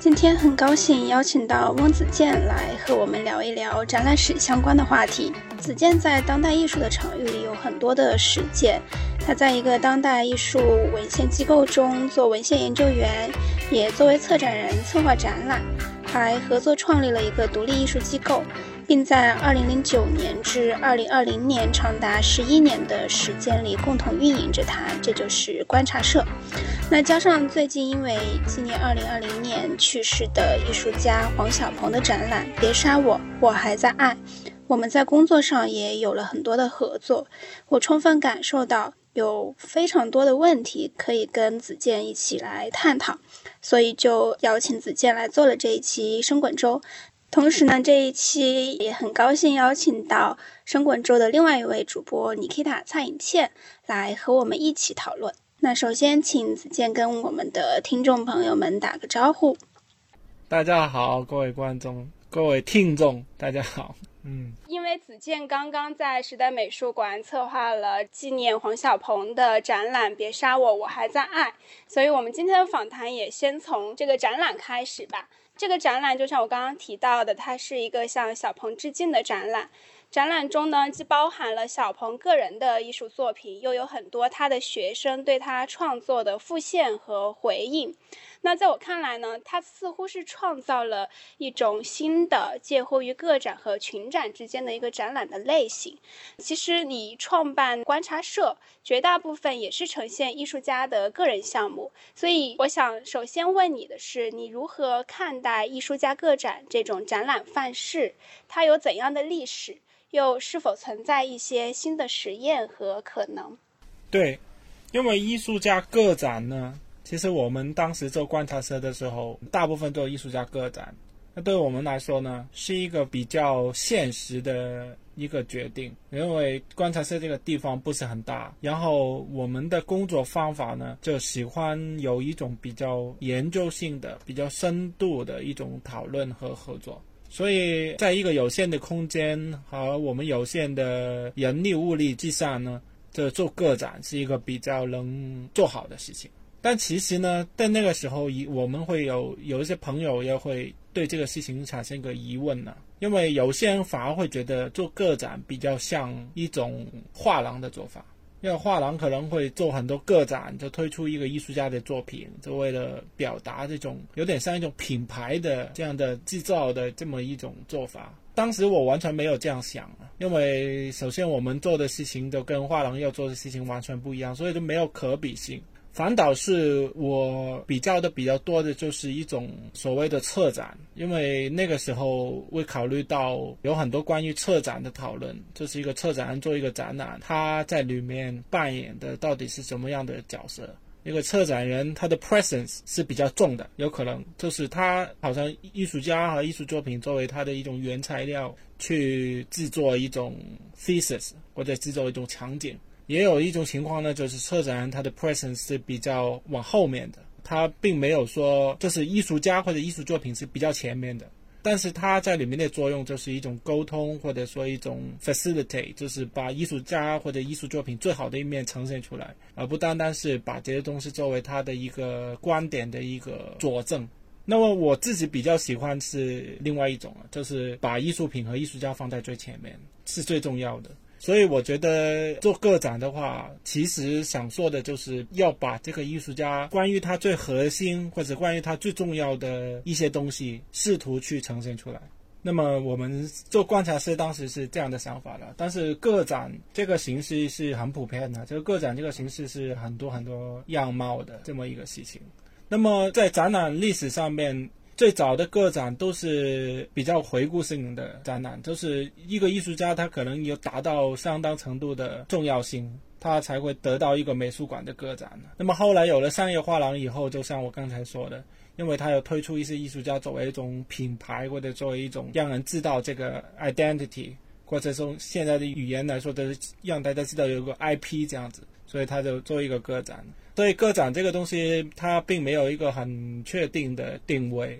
今天很高兴邀请到翁子健来和我们聊一聊展览史相关的话题。子健在当代艺术的场域里有很多的实践，他在一个当代艺术文献机构中做文献研究员，也作为策展人策划展览，还合作创立了一个独立艺术机构。并在2009年至2020年长达十一年的时间里共同运营着它，这就是观察社。那加上最近因为纪念2020年去世的艺术家黄小鹏的展览《别杀我，我还在爱》，我们在工作上也有了很多的合作。我充分感受到有非常多的问题可以跟子健一起来探讨，所以就邀请子健来做了这一期生滚粥。同时呢，这一期也很高兴邀请到生滚粥的另外一位主播妮 t 塔蔡颖倩来和我们一起讨论。那首先，请子健跟我们的听众朋友们打个招呼。大家好，各位观众、各位听众，大家好。嗯，因为子健刚刚在时代美术馆策划了纪念黄小鹏的展览《别杀我，我还在爱》，所以我们今天的访谈也先从这个展览开始吧。这个展览就像我刚刚提到的，它是一个向小鹏致敬的展览。展览中呢，既包含了小鹏个人的艺术作品，又有很多他的学生对他创作的复现和回应。那在我看来呢，他似乎是创造了一种新的介乎于个展和群展之间的一个展览的类型。其实你创办观察社，绝大部分也是呈现艺术家的个人项目。所以我想首先问你的是，你如何看待艺术家个展这种展览范式？它有怎样的历史？又是否存在一些新的实验和可能？对，因为艺术家个展呢。其实我们当时做观察社的时候，大部分做艺术家个展，那对我们来说呢，是一个比较现实的一个决定。因为观察社这个地方不是很大，然后我们的工作方法呢，就喜欢有一种比较研究性的、比较深度的一种讨论和合作。所以，在一个有限的空间和我们有限的人力物力之下呢，这做个展是一个比较能做好的事情。但其实呢，在那个时候，一我们会有有一些朋友也会对这个事情产生一个疑问呢，因为有些人反而会觉得做个展比较像一种画廊的做法，因为画廊可能会做很多个展，就推出一个艺术家的作品，就为了表达这种有点像一种品牌的这样的制造的这么一种做法。当时我完全没有这样想，因为首先我们做的事情都跟画廊要做的事情完全不一样，所以就没有可比性。反倒是我比较的比较多的，就是一种所谓的策展，因为那个时候会考虑到有很多关于策展的讨论，就是一个策展人做一个展览，他在里面扮演的到底是什么样的角色？一个策展人他的 presence 是比较重的，有可能就是他好像艺术家和艺术作品作为他的一种原材料去制作一种 thesis 或者制作一种场景。也有一种情况呢，就是策展人他的 presence 是比较往后面的，他并没有说就是艺术家或者艺术作品是比较前面的，但是他在里面的作用就是一种沟通，或者说一种 facilitate，就是把艺术家或者艺术作品最好的一面呈现出来，而不单单是把这些东西作为他的一个观点的一个佐证。那么我自己比较喜欢是另外一种，就是把艺术品和艺术家放在最前面，是最重要的。所以我觉得做个展的话，其实想做的就是要把这个艺术家关于他最核心或者关于他最重要的一些东西，试图去呈现出来。那么我们做观察师当时是这样的想法的，但是个展这个形式是很普遍的，这个个展这个形式是很多很多样貌的这么一个事情。那么在展览历史上面。最早的个展都是比较回顾性的展览，就是一个艺术家他可能有达到相当程度的重要性，他才会得到一个美术馆的个展。那么后来有了商业画廊以后，就像我刚才说的，因为他有推出一些艺术家作为一种品牌，或者作为一种让人知道这个 identity，或者从现在的语言来说，就是让大家知道有个 IP 这样子，所以他就做一个个展。所以个展这个东西，它并没有一个很确定的定位。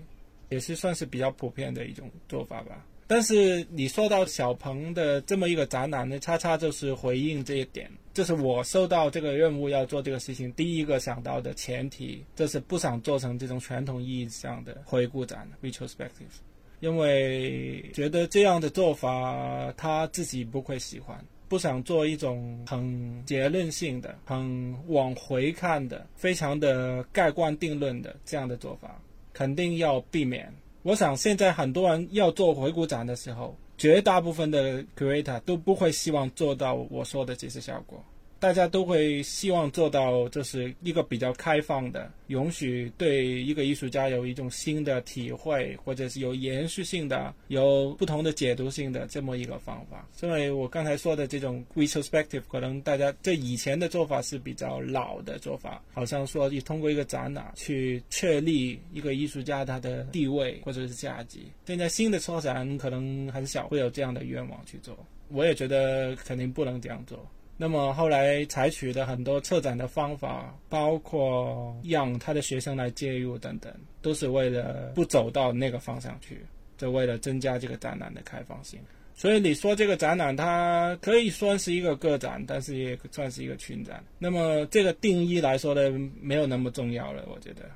也是算是比较普遍的一种做法吧。但是你说到小鹏的这么一个展览呢，恰恰就是回应这一点，就是我收到这个任务要做这个事情，第一个想到的前提，就是不想做成这种传统意义上的回顾展 （retrospective），因为觉得这样的做法他自己不会喜欢，不想做一种很结论性的、很往回看的、非常的盖棺定论的这样的做法，肯定要避免。我想现在很多人要做回顾展的时候，绝大部分的 creator 都不会希望做到我说的这些效果。大家都会希望做到，就是一个比较开放的，允许对一个艺术家有一种新的体会，或者是有延续性的、有不同的解读性的这么一个方法。所以我刚才说的这种 retrospective，可能大家这以前的做法是比较老的做法，好像说你通过一个展览去确立一个艺术家他的地位或者是价值。现在新的策展可能很少会有这样的愿望去做，我也觉得肯定不能这样做。那么后来采取的很多策展的方法，包括让他的学生来介入等等，都是为了不走到那个方向去，就为了增加这个展览的开放性。所以你说这个展览，它可以算是一个个展，但是也算是一个群展。那么这个定义来说呢，没有那么重要了，我觉得。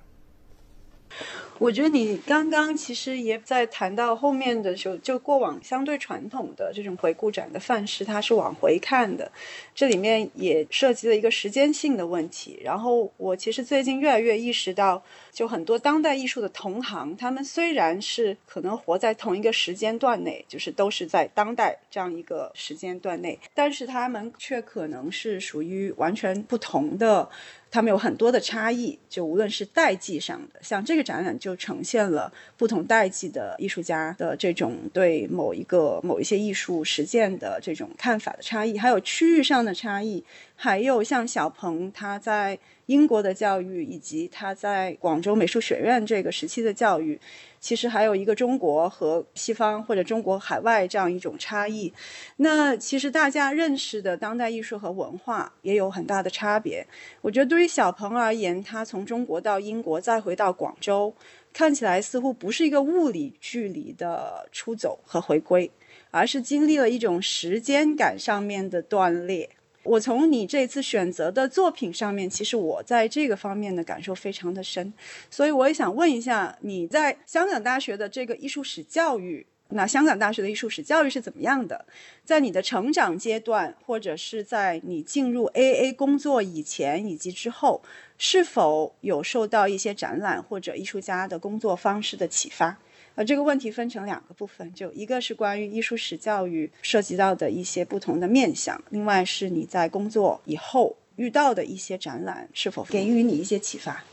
我觉得你刚刚其实也在谈到后面的时候，就过往相对传统的这种回顾展的范式，它是往回看的，这里面也涉及了一个时间性的问题。然后我其实最近越来越意识到，就很多当代艺术的同行，他们虽然是可能活在同一个时间段内，就是都是在当代这样一个时间段内，但是他们却可能是属于完全不同的。他们有很多的差异，就无论是代际上的，像这个展览就呈现了不同代际的艺术家的这种对某一个某一些艺术实践的这种看法的差异，还有区域上的差异，还有像小鹏他在英国的教育，以及他在广州美术学院这个时期的教育。其实还有一个中国和西方或者中国海外这样一种差异，那其实大家认识的当代艺术和文化也有很大的差别。我觉得对于小鹏而言，他从中国到英国再回到广州，看起来似乎不是一个物理距离的出走和回归，而是经历了一种时间感上面的断裂。我从你这次选择的作品上面，其实我在这个方面的感受非常的深，所以我也想问一下，你在香港大学的这个艺术史教育，那香港大学的艺术史教育是怎么样的？在你的成长阶段，或者是在你进入 AA 工作以前以及之后，是否有受到一些展览或者艺术家的工作方式的启发？呃，这个问题分成两个部分，就一个是关于艺术史教育涉及到的一些不同的面向，另外是你在工作以后遇到的一些展览是否给予你一些启发。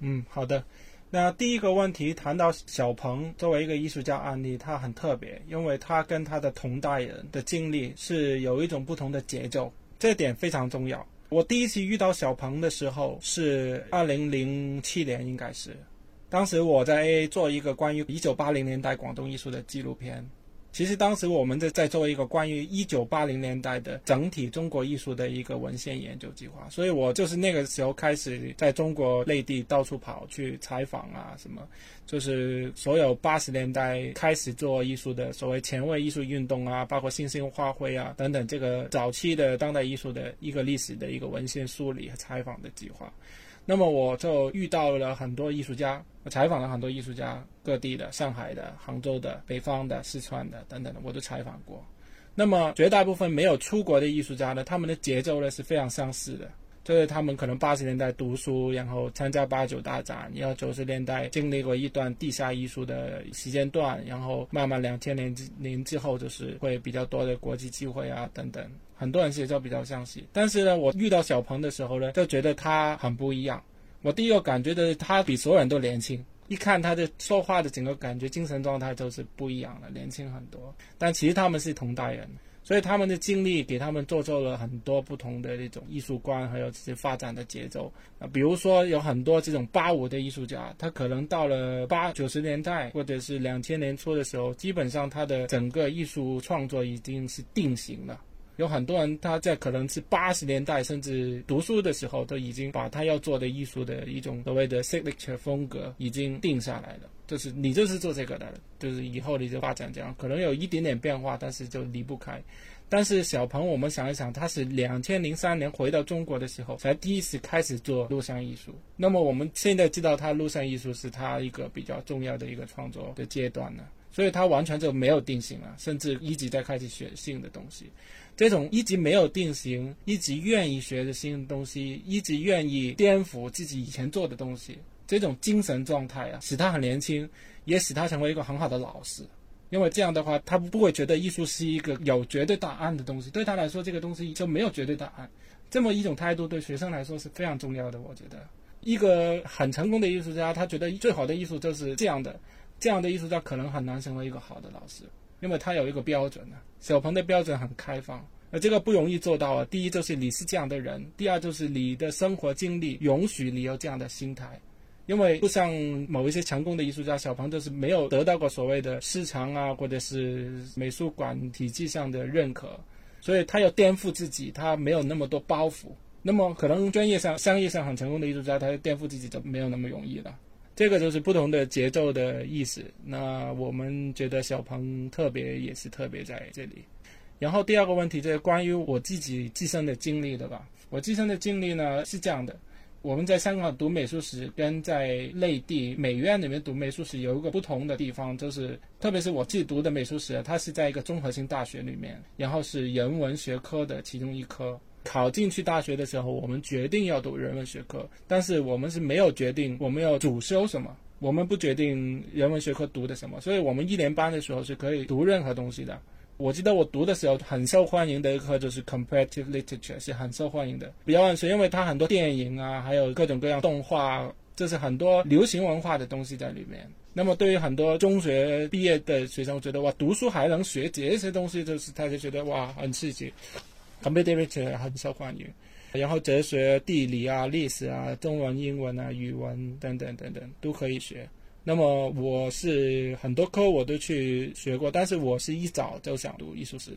嗯，好的。那第一个问题谈到小鹏作为一个艺术家案例，他很特别，因为他跟他的同代人的经历是有一种不同的节奏，这点非常重要。我第一次遇到小鹏的时候是二零零七年，应该是。当时我在做一个关于一九八零年代广东艺术的纪录片。其实当时我们在在做一个关于一九八零年代的整体中国艺术的一个文献研究计划。所以我就是那个时候开始在中国内地到处跑去采访啊，什么，就是所有八十年代开始做艺术的所谓前卫艺术运动啊，包括新兴画会啊等等，这个早期的当代艺术的一个历史的一个文献梳理和采访的计划。那么我就遇到了很多艺术家，我采访了很多艺术家，各地的、上海的、杭州的、北方的、四川的等等的，我都采访过。那么绝大部分没有出国的艺术家呢，他们的节奏呢是非常相似的，就是他们可能八十年代读书，然后参加八九大展，然后九十年代经历过一段地下艺术的时间段，然后慢慢两千年之年之后就是会比较多的国际机会啊等等。很多人节奏比较相似，但是呢，我遇到小鹏的时候呢，就觉得他很不一样。我第一个感觉的，他比所有人都年轻，一看他的说话的整个感觉、精神状态都是不一样的，年轻很多。但其实他们是同代人，所以他们的经历给他们做出了很多不同的那种艺术观，还有这些发展的节奏啊。比如说有很多这种八五的艺术家，他可能到了八九十年代或者是两千年初的时候，基本上他的整个艺术创作已经是定型了。有很多人他在可能是八十年代甚至读书的时候，都已经把他要做的艺术的一种所谓的 signature 风格已经定下来了。就是你就是做这个的，就是以后你就发展这样，可能有一点点变化，但是就离不开。但是小鹏，我们想一想，他是两千零三年回到中国的时候，才第一次开始做录像艺术。那么我们现在知道，他录像艺术是他一个比较重要的一个创作的阶段呢，所以他完全就没有定型了，甚至一直在开始学新的东西。这种一直没有定型，一直愿意学的新东西，一直愿意颠覆自己以前做的东西，这种精神状态啊，使他很年轻，也使他成为一个很好的老师。因为这样的话，他不会觉得艺术是一个有绝对答案的东西。对他来说，这个东西就没有绝对答案。这么一种态度，对学生来说是非常重要的。我觉得，一个很成功的艺术家，他觉得最好的艺术就是这样的。这样的艺术家可能很难成为一个好的老师，因为他有一个标准呢。小鹏的标准很开放，而这个不容易做到啊。第一就是你是这样的人，第二就是你的生活经历允许你有这样的心态。因为不像某一些成功的艺术家，小鹏就是没有得到过所谓的市场啊，或者是美术馆体系上的认可，所以他要颠覆自己，他没有那么多包袱。那么可能专业上、商业上很成功的艺术家，他要颠覆自己就没有那么容易了。这个就是不同的节奏的意思。那我们觉得小鹏特别也是特别在这里。然后第二个问题就是关于我自己自身的经历的吧。我自身的经历呢是这样的。我们在香港读美术史，跟在内地美院里面读美术史有一个不同的地方，就是特别是我自己读的美术史，它是在一个综合性大学里面，然后是人文学科的其中一科。考进去大学的时候，我们决定要读人文学科，但是我们是没有决定我们要主修什么，我们不决定人文学科读的什么，所以我们一年班的时候是可以读任何东西的。我记得我读的时候很受欢迎的一课就是 comparative literature，是很受欢迎的。比较是因为它很多电影啊，还有各种各样动画，这是很多流行文化的东西在里面。那么对于很多中学毕业的学生，觉得哇，读书还能学这些东西，就是他就觉得哇，很刺激。Comparative literature 很受欢迎，然后哲学、地理啊、历史啊、中文、英文啊、语文等等等等都可以学。那么我是很多科我都去学过，但是我是一早就想读艺术史，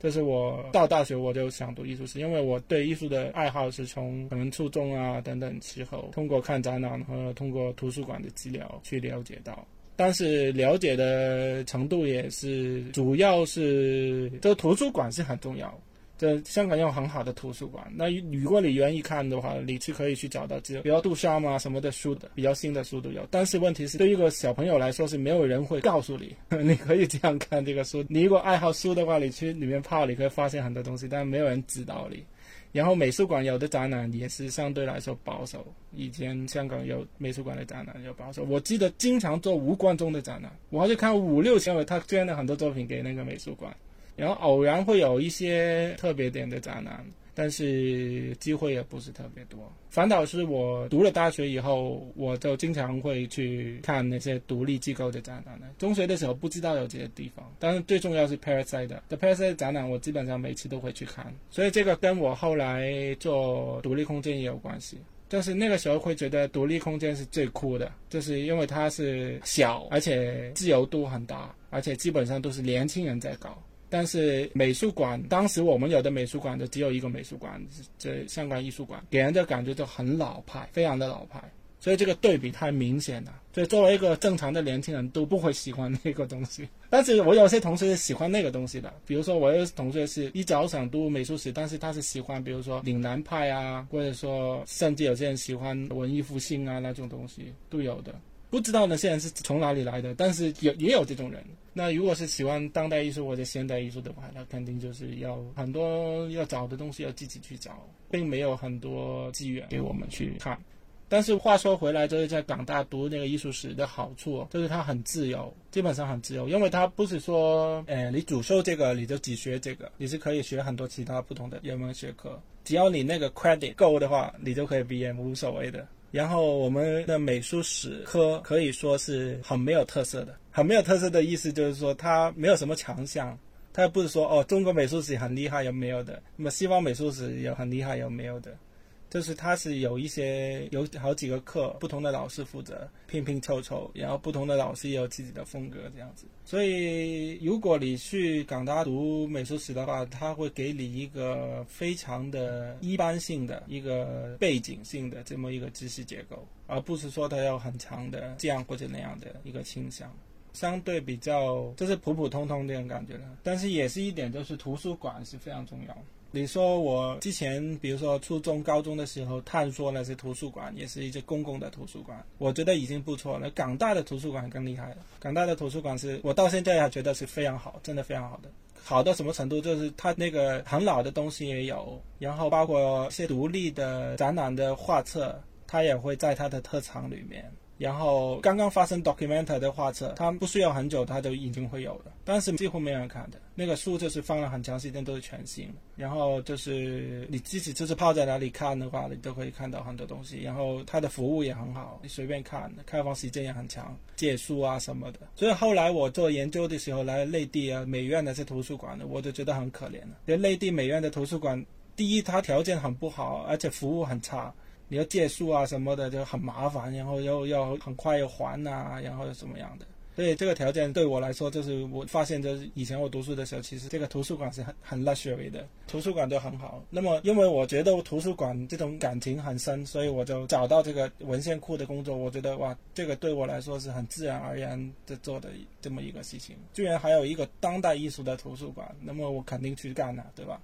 就是我到大学我就想读艺术史，因为我对艺术的爱好是从可能初中啊等等时候，通过看展览和通过图书馆的资料去了解到，但是了解的程度也是主要是，这图书馆是很重要。这香港有很好的图书馆，那如果你愿意看的话，你是可以去找到这比较杜莎嘛什么的书的，比较新的书都有。但是问题是，对一个小朋友来说是没有人会告诉你，你可以这样看这个书。你如果爱好书的话，你去里面泡，你可以发现很多东西，但没有人指导你。然后美术馆有的展览也是相对来说保守，以前香港有美术馆的展览有保守。我记得经常做吴冠中的展览，我还是看五六千，他捐了很多作品给那个美术馆。然后偶然会有一些特别点的展览，但是机会也不是特别多。反倒是我读了大学以后，我就经常会去看那些独立机构的展览。中学的时候不知道有这些地方，但是最重要是 Parasite 的 Parasite 展览，我基本上每次都会去看。所以这个跟我后来做独立空间也有关系。就是那个时候会觉得独立空间是最酷的，就是因为它是小，而且自由度很大，而且基本上都是年轻人在搞。但是美术馆，当时我们有的美术馆就只有一个美术馆，这香港艺术馆，给人的感觉就很老派，非常的老派，所以这个对比太明显了。所以作为一个正常的年轻人，都不会喜欢那个东西。但是我有些同学是喜欢那个东西的，比如说我有同学是一早想读美术史，但是他是喜欢，比如说岭南派啊，或者说甚至有些人喜欢文艺复兴啊那种东西都有的。不知道那些人是从哪里来的，但是有也有这种人。那如果是喜欢当代艺术或者现代艺术的话，那肯定就是要很多要找的东西要自己去找，并没有很多资源给我们去看。但是话说回来，就是在港大读那个艺术史的好处，就是它很自由，基本上很自由，因为它不是说，呃，你主修这个你就只学这个，你是可以学很多其他不同的人文学科，只要你那个 credit 够的话，你就可以毕业，无所谓的。然后我们的美术史科可以说是很没有特色的，很没有特色的意思就是说它没有什么强项，它不是说哦中国美术史很厉害有没有的，那么西方美术史有很厉害有没有的，就是它是有一些有好几个课，不同的老师负责拼拼凑凑，然后不同的老师也有自己的风格这样子。所以如果你去港大读美术史的话，他会给你一个非常的一般性的一个背景性的这么一个知识结构，而不是说他有很强的这样或者那样的一个倾向。相对比较就是普普通通这种感觉的，但是也是一点，就是图书馆是非常重要。你说我之前，比如说初中、高中的时候探索那些图书馆，也是一些公共的图书馆，我觉得已经不错了。港大的图书馆更厉害了。港大的图书馆是我到现在还觉得是非常好，真的非常好的。好到什么程度？就是它那个很老的东西也有，然后包括一些独立的展览的画册，它也会在它的特藏里面。然后刚刚发生 documentary 的画册，它不需要很久，它就已经会有了。但是几乎没人看的那个书，就是放了很长时间都是全新。然后就是你自己就是泡在哪里看的话，你都可以看到很多东西。然后它的服务也很好，你随便看，开放时间也很长，借书啊什么的。所以后来我做研究的时候，来内地啊美院那些图书馆的，我就觉得很可怜了。因为内地美院的图书馆，第一它条件很不好，而且服务很差。你要借书啊什么的就很麻烦，然后又要很快要还呐，然后又怎么样的？所以这个条件对我来说，就是我发现，就是以前我读书的时候，其实这个图书馆是很 很 luxury 的，图书馆都很好。那么因为我觉得图书馆这种感情很深，所以我就找到这个文献库的工作。我觉得哇，这个对我来说是很自然而然的做的这么一个事情。居然还有一个当代艺术的图书馆，那么我肯定去干了，对吧？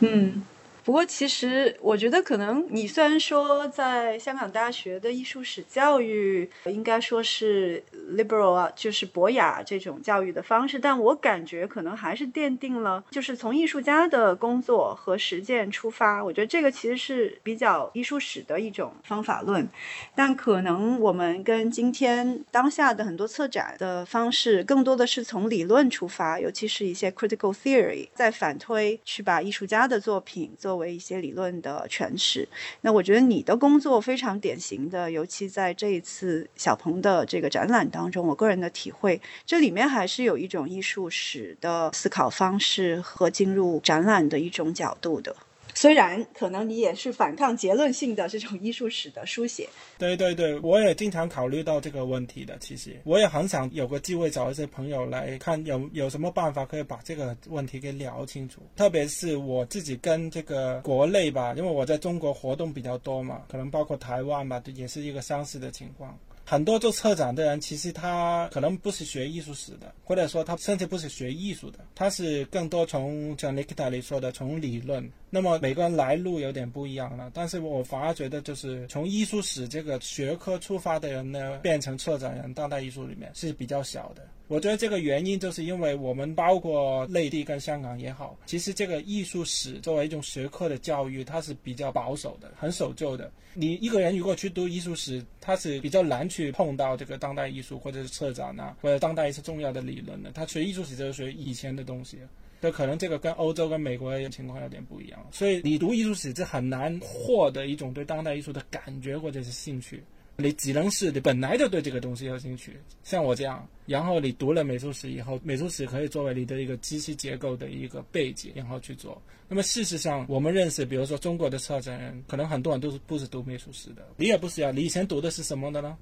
嗯。不过，其实我觉得，可能你虽然说在香港大学的艺术史教育应该说是 liberal 啊，就是博雅这种教育的方式，但我感觉可能还是奠定了，就是从艺术家的工作和实践出发。我觉得这个其实是比较艺术史的一种方法论，但可能我们跟今天当下的很多策展的方式，更多的是从理论出发，尤其是一些 critical theory，在反推去把艺术家的作品做。作为一些理论的诠释，那我觉得你的工作非常典型的，尤其在这一次小鹏的这个展览当中，我个人的体会，这里面还是有一种艺术史的思考方式和进入展览的一种角度的。虽然可能你也是反抗结论性的这种艺术史的书写，对对对，我也经常考虑到这个问题的。其实我也很想有个机会找一些朋友来看，有有什么办法可以把这个问题给聊清楚。特别是我自己跟这个国内吧，因为我在中国活动比较多嘛，可能包括台湾吧，也是一个相似的情况。很多做策展的人，其实他可能不是学艺术史的，或者说他甚至不是学艺术的，他是更多从像 Nikita 里说的从理论。那么每个人来路有点不一样了，但是我反而觉得就是从艺术史这个学科出发的人呢，变成策展人，当代艺术里面是比较小的。我觉得这个原因就是因为我们包括内地跟香港也好，其实这个艺术史作为一种学科的教育，它是比较保守的，很守旧的。你一个人如果去读艺术史，他是比较难去碰到这个当代艺术或者是策展啊，或者当代一些重要的理论的。他学艺术史就是学以前的东西。就可能这个跟欧洲跟美国的情况有点不一样，所以你读艺术史是很难获得一种对当代艺术的感觉或者是兴趣，你只能是你本来就对这个东西有兴趣，像我这样，然后你读了美术史以后，美术史可以作为你的一个知识结构的一个背景，然后去做。那么事实上，我们认识，比如说中国的策展人，可能很多人都是不是读美术史的，你也不是呀，你以前读的是什么的呢？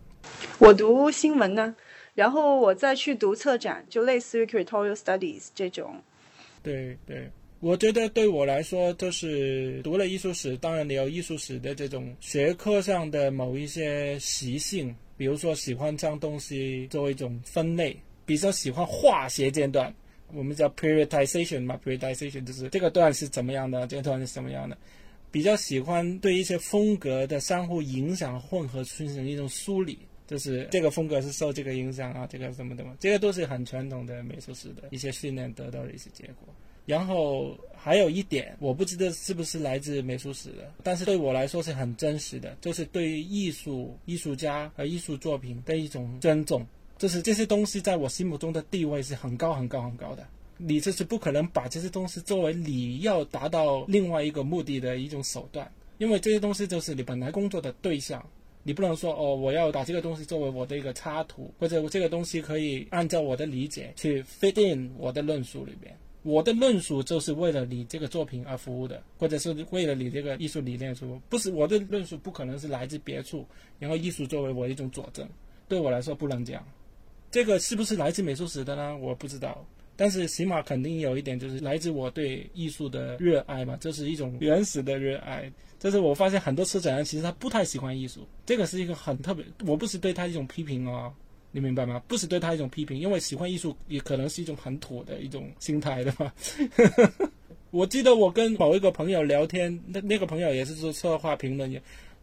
我读新闻呢，然后我再去读策展，就类似于 curatorial studies 这种。对对，我觉得对我来说，就是读了艺术史，当然你有艺术史的这种学科上的某一些习性，比如说喜欢将东西作为一种分类，比较喜欢化学阶段，我们叫 periodization 嘛，periodization 就是这个段是怎么样的，这个段是什么样的，比较喜欢对一些风格的相互影响混合形成一种梳理。就是这个风格是受这个影响啊，这个什么的嘛，这个都是很传统的美术史的一些训练得到的一些结果。然后还有一点，我不知道是不是来自美术史的，但是对我来说是很真实的，就是对于艺术、艺术家和艺术作品的一种尊重。就是这些东西在我心目中的地位是很高、很高、很高的。你这是不可能把这些东西作为你要达到另外一个目的的一种手段，因为这些东西就是你本来工作的对象。你不能说哦，我要把这个东西作为我的一个插图，或者我这个东西可以按照我的理解去 fit in 我的论述里边。我的论述就是为了你这个作品而服务的，或者是为了你这个艺术理念服务，不是我的论述不可能是来自别处，然后艺术作为我一种佐证，对我来说不能讲。这个是不是来自美术史的呢？我不知道，但是起码肯定有一点就是来自我对艺术的热爱嘛，这是一种原始的热爱。就是我发现很多策展人其实他不太喜欢艺术，这个是一个很特别，我不是对他一种批评哦。你明白吗？不是对他一种批评，因为喜欢艺术也可能是一种很土的一种心态，对吧？我记得我跟某一个朋友聊天，那那个朋友也是做策划评论，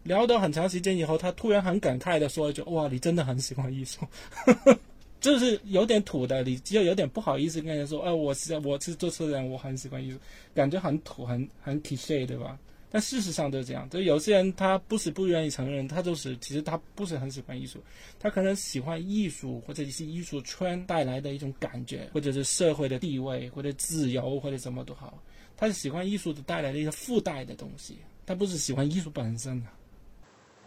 聊得很长时间以后，他突然很感慨的说一句：“哇，你真的很喜欢艺术。”就是有点土的，你就有点不好意思跟人说：“哎，我是我是做策展，我很喜欢艺术。”感觉很土，很很 c l i 对吧？但事实上都是这样，就有些人他不是不愿意承认，他就是其实他不是很喜欢艺术，他可能喜欢艺术或者一些艺术圈带来的一种感觉，或者是社会的地位或者自由或者什么都好，他是喜欢艺术的带来的一些附带的东西，他不是喜欢艺术本身的。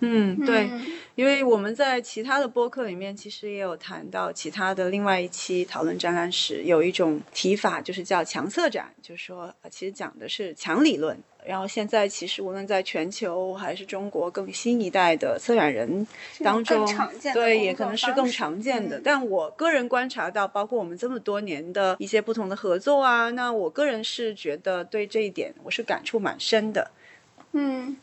嗯，对，因为我们在其他的播客里面其实也有谈到其他的另外一期讨论展览史，有一种提法就是叫强色展，就是说其实讲的是强理论。然后现在其实无论在全球还是中国更新一代的策展人当中，对也可能是更常见的。但我个人观察到，包括我们这么多年的一些不同的合作啊，那我个人是觉得对这一点我是感触蛮深的。嗯。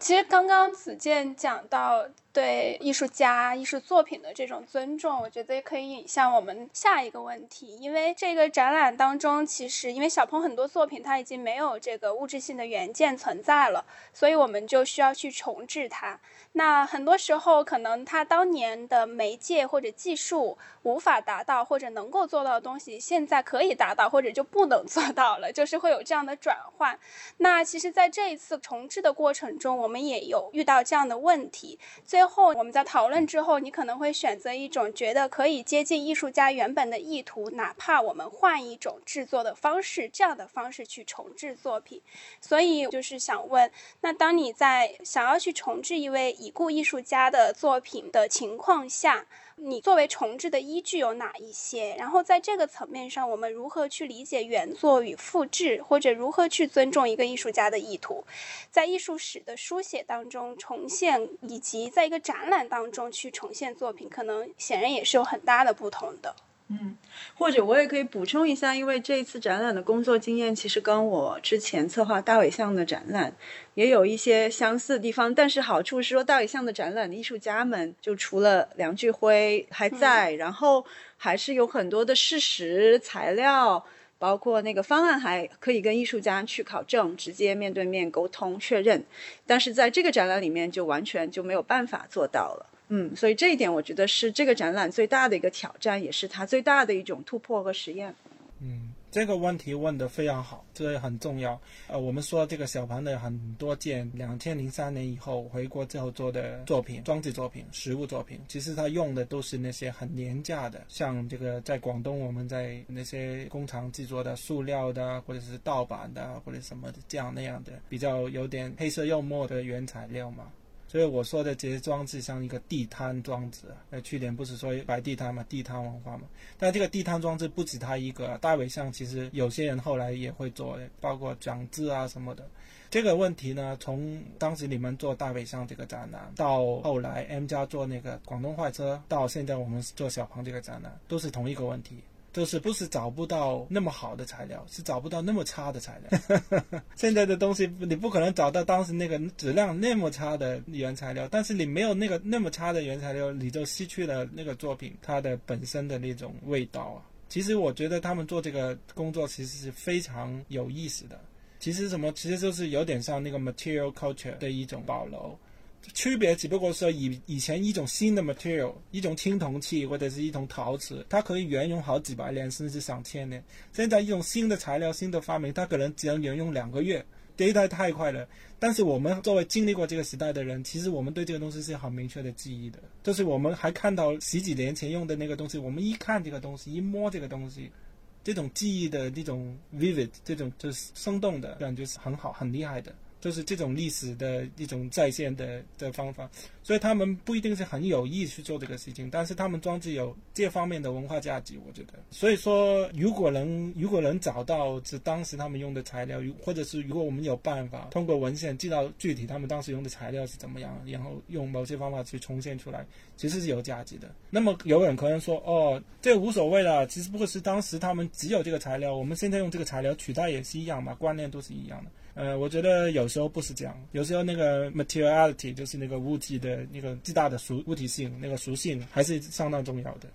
其实刚刚子健讲到对艺术家、艺术作品的这种尊重，我觉得也可以引向我们下一个问题。因为这个展览当中，其实因为小鹏很多作品它已经没有这个物质性的原件存在了，所以我们就需要去重置它。那很多时候，可能他当年的媒介或者技术无法达到或者能够做到的东西，现在可以达到或者就不能 做到了，就是会有这样的转换。那其实，在这一次重置的过程中，我们也有遇到这样的问题。最后，我们在讨论之后，你可能会选择一种觉得可以接近艺术家原本的意图，哪怕我们换一种制作的方式，这样的方式去重置作品。所以，就是想问，那当你在想要去重置一位已故艺术家的作品的情况下，你作为重置的依据有哪一些？然后在这个层面上，我们如何去理解原作与复制，或者如何去尊重一个艺术家的意图？在艺术史的书写当中重现，以及在一个展览当中去重现作品，可能显然也是有很大的不同的。嗯，或者我也可以补充一下，因为这一次展览的工作经验其实跟我之前策划大尾象的展览也有一些相似的地方。但是好处是说，大尾象的展览的艺术家们就除了梁巨辉还在，然后还是有很多的事实材料，包括那个方案还可以跟艺术家去考证，直接面对面沟通确认。但是在这个展览里面，就完全就没有办法做到了。嗯，所以这一点我觉得是这个展览最大的一个挑战，也是它最大的一种突破和实验。嗯，这个问题问得非常好，这个很重要。呃，我们说这个小鹏的很多件两千零三年以后回国之后做的作品，装置作品、实物作品，其实他用的都是那些很廉价的，像这个在广东我们在那些工厂制作的塑料的，或者是盗版的，或者什么的这样那样的，比较有点黑色幽默的原材料嘛。所以我说的这些装置像一个地摊装置，呃，去年不是说摆地摊嘛，地摊文化嘛。但这个地摊装置不止他一个，大尾象其实有些人后来也会做，包括讲字啊什么的。这个问题呢，从当时你们做大尾象这个展览，到后来 M 家做那个广东坏车，到现在我们做小鹏这个展览，都是同一个问题。就是不是找不到那么好的材料，是找不到那么差的材料。现在的东西你不可能找到当时那个质量那么差的原材料，但是你没有那个那么差的原材料，你就失去了那个作品它的本身的那种味道啊。其实我觉得他们做这个工作其实是非常有意思的。其实什么，其实就是有点像那个 material culture 的一种保留。区别只不过是以以前一种新的 material，一种青铜器或者是一种陶瓷，它可以沿用好几百年甚至上千年。现在一种新的材料、新的发明，它可能只能沿用两个月，迭代太快了。但是我们作为经历过这个时代的人，其实我们对这个东西是很明确的记忆的，就是我们还看到十几年前用的那个东西，我们一看这个东西，一摸这个东西，这种记忆的这种 vivid，这种就是生动的感觉是很好、很厉害的。就是这种历史的一种再现的的方法，所以他们不一定是很有意去做这个事情，但是他们装置有这方面的文化价值，我觉得。所以说，如果能如果能找到是当时他们用的材料，或者是如果我们有办法通过文献记到具体他们当时用的材料是怎么样，然后用某些方法去重现出来，其实是有价值的。那么有人可能说，哦，这无所谓了，其实不过是当时他们只有这个材料，我们现在用这个材料取代也是一样嘛，观念都是一样的。呃，我觉得有时候不是这样，有时候那个 materiality 就是那个物体的那个巨大的属物体性，那个属性还是相当重要的。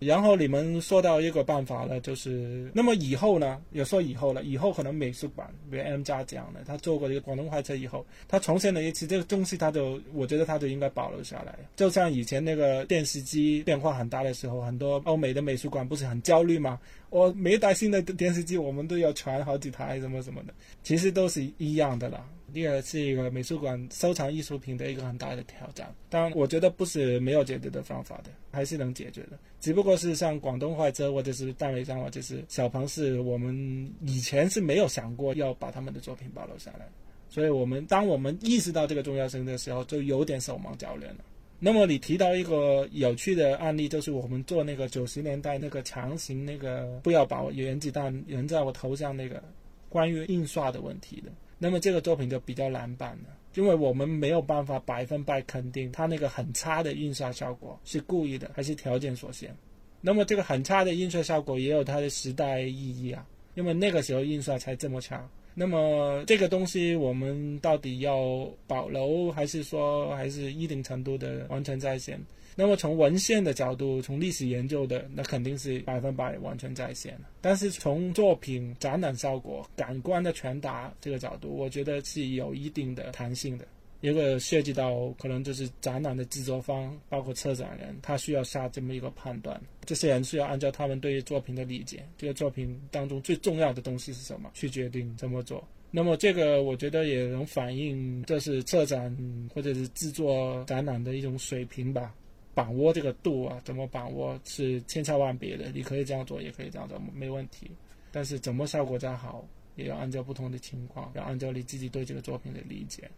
然后你们说到一个办法了，就是那么以后呢？有说以后了，以后可能美术馆，比如 M 家讲的，他做过这个广东快车以后，他重现了一次这个东西，他就我觉得他就应该保留下来。就像以前那个电视机变化很大的时候，很多欧美的美术馆不是很焦虑吗？我每一台新的电视机，我们都要传好几台什么什么的，其实都是一样的啦。第二是一个美术馆收藏艺术品的一个很大的挑战，当然我觉得不是没有解决的方法的，还是能解决的。只不过是像广东快车或者是戴维章或者是小鹏，是我们以前是没有想过要把他们的作品保留下来，所以我们当我们意识到这个重要性的时候，就有点手忙脚乱了。那么你提到一个有趣的案例，就是我们做那个九十年代那个强行那个不要把原子弹扔在我头上那个关于印刷的问题的。那么这个作品就比较难办了，因为我们没有办法百分百肯定它那个很差的印刷效果是故意的还是条件所限。那么这个很差的印刷效果也有它的时代意义啊，因为那个时候印刷才这么差。那么这个东西我们到底要保留，还是说还是一定程度的完全在线？那么从文献的角度，从历史研究的，那肯定是百分百完全在线但是从作品展览效果、感官的传达这个角度，我觉得是有一定的弹性的。一个涉及到可能就是展览的制作方，包括策展人，他需要下这么一个判断。这些人需要按照他们对于作品的理解，这个作品当中最重要的东西是什么，去决定怎么做。那么这个我觉得也能反映这是策展或者是制作展览的一种水平吧。把握这个度啊，怎么把握是千差万别的。你可以这样做，也可以这样做，没问题。但是怎么效果才好，也要按照不同的情况，要按照你自己对这个作品的理解。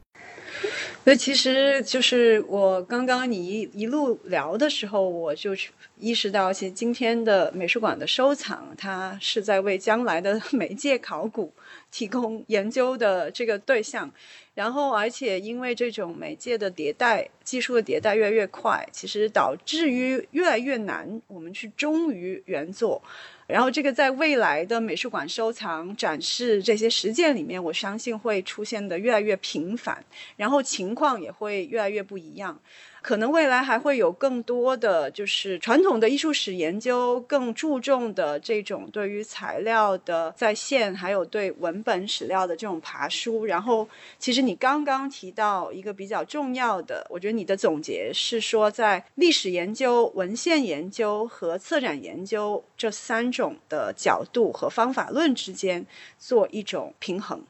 那其实就是我刚刚你一一路聊的时候，我就意识到，其实今天的美术馆的收藏，它是在为将来的媒介考古提供研究的这个对象。然后，而且因为这种媒介的迭代、技术的迭代越来越快，其实导致于越来越难我们去忠于原作。然后，这个在未来的美术馆收藏、展示这些实践里面，我相信会出现的越来越频繁，然后情况也会越来越不一样。可能未来还会有更多的，就是传统的艺术史研究更注重的这种对于材料的再现，还有对文本史料的这种爬书。然后，其实你刚刚提到一个比较重要的，我觉得你的总结是说，在历史研究、文献研究和策展研究这三种的角度和方法论之间做一种平衡。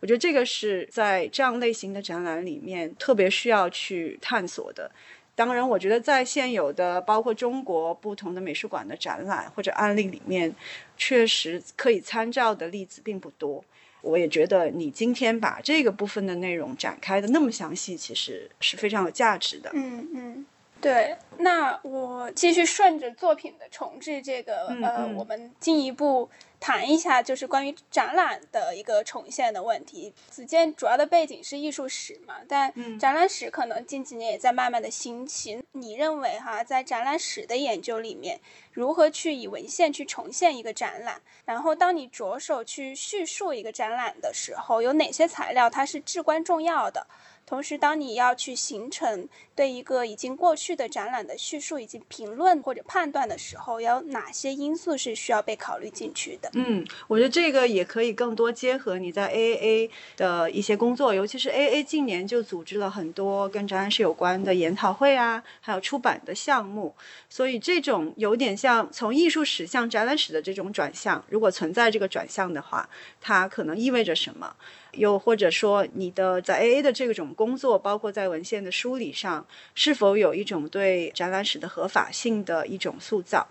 我觉得这个是在这样类型的展览里面特别需要去探索的。当然，我觉得在现有的包括中国不同的美术馆的展览或者案例里面，确实可以参照的例子并不多。我也觉得你今天把这个部分的内容展开的那么详细，其实是非常有价值的。嗯嗯。对，那我继续顺着作品的重置这个，呃，我们进一步谈一下，就是关于展览的一个重现的问题。子健主要的背景是艺术史嘛，但展览史可能近几年也在慢慢的兴起。你认为哈，在展览史的研究里面，如何去以文献去重现一个展览？然后，当你着手去叙述一个展览的时候，有哪些材料它是至关重要的？同时，当你要去形成对一个已经过去的展览的叙述以及评论或者判断的时候，有哪些因素是需要被考虑进去的？嗯，我觉得这个也可以更多结合你在 AAA 的一些工作，尤其是 AA 近年就组织了很多跟展览史有关的研讨会啊，还有出版的项目。所以，这种有点像从艺术史向展览史的这种转向，如果存在这个转向的话，它可能意味着什么？又或者说，你的在 A A 的这种工作，包括在文献的梳理上，是否有一种对展览史的合法性的一种塑造？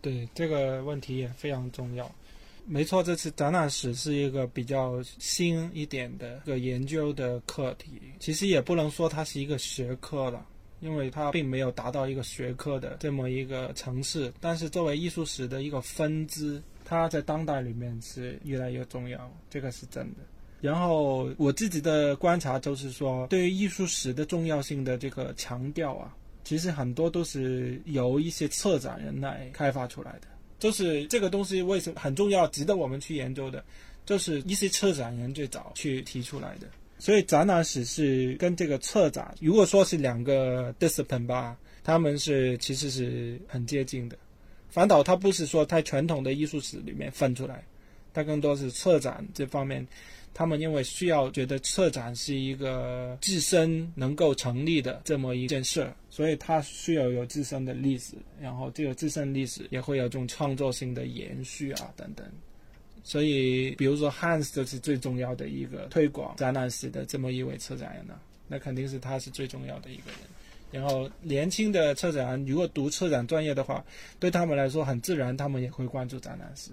对这个问题也非常重要。没错，这次展览史是一个比较新一点的一个研究的课题。其实也不能说它是一个学科了，因为它并没有达到一个学科的这么一个层次。但是作为艺术史的一个分支，它在当代里面是越来越重要，这个是真的。然后我自己的观察就是说，对于艺术史的重要性的这个强调啊，其实很多都是由一些策展人来开发出来的。就是这个东西为什么很重要，值得我们去研究的，就是一些策展人最早去提出来的。所以展览史是跟这个策展，如果说是两个 discipline 吧，他们是其实是很接近的。反倒它不是说太传统的艺术史里面分出来，它更多是策展这方面。他们因为需要觉得策展是一个自身能够成立的这么一件事儿，所以它需要有自身的历史，然后这个自身历史也会有这种创作性的延续啊等等。所以，比如说 Hans 就是最重要的一个推广展览史的这么一位策展人呢，那肯定是他是最重要的一个人。然后，年轻的策展人如果读策展专业的话，对他们来说很自然，他们也会关注展览史。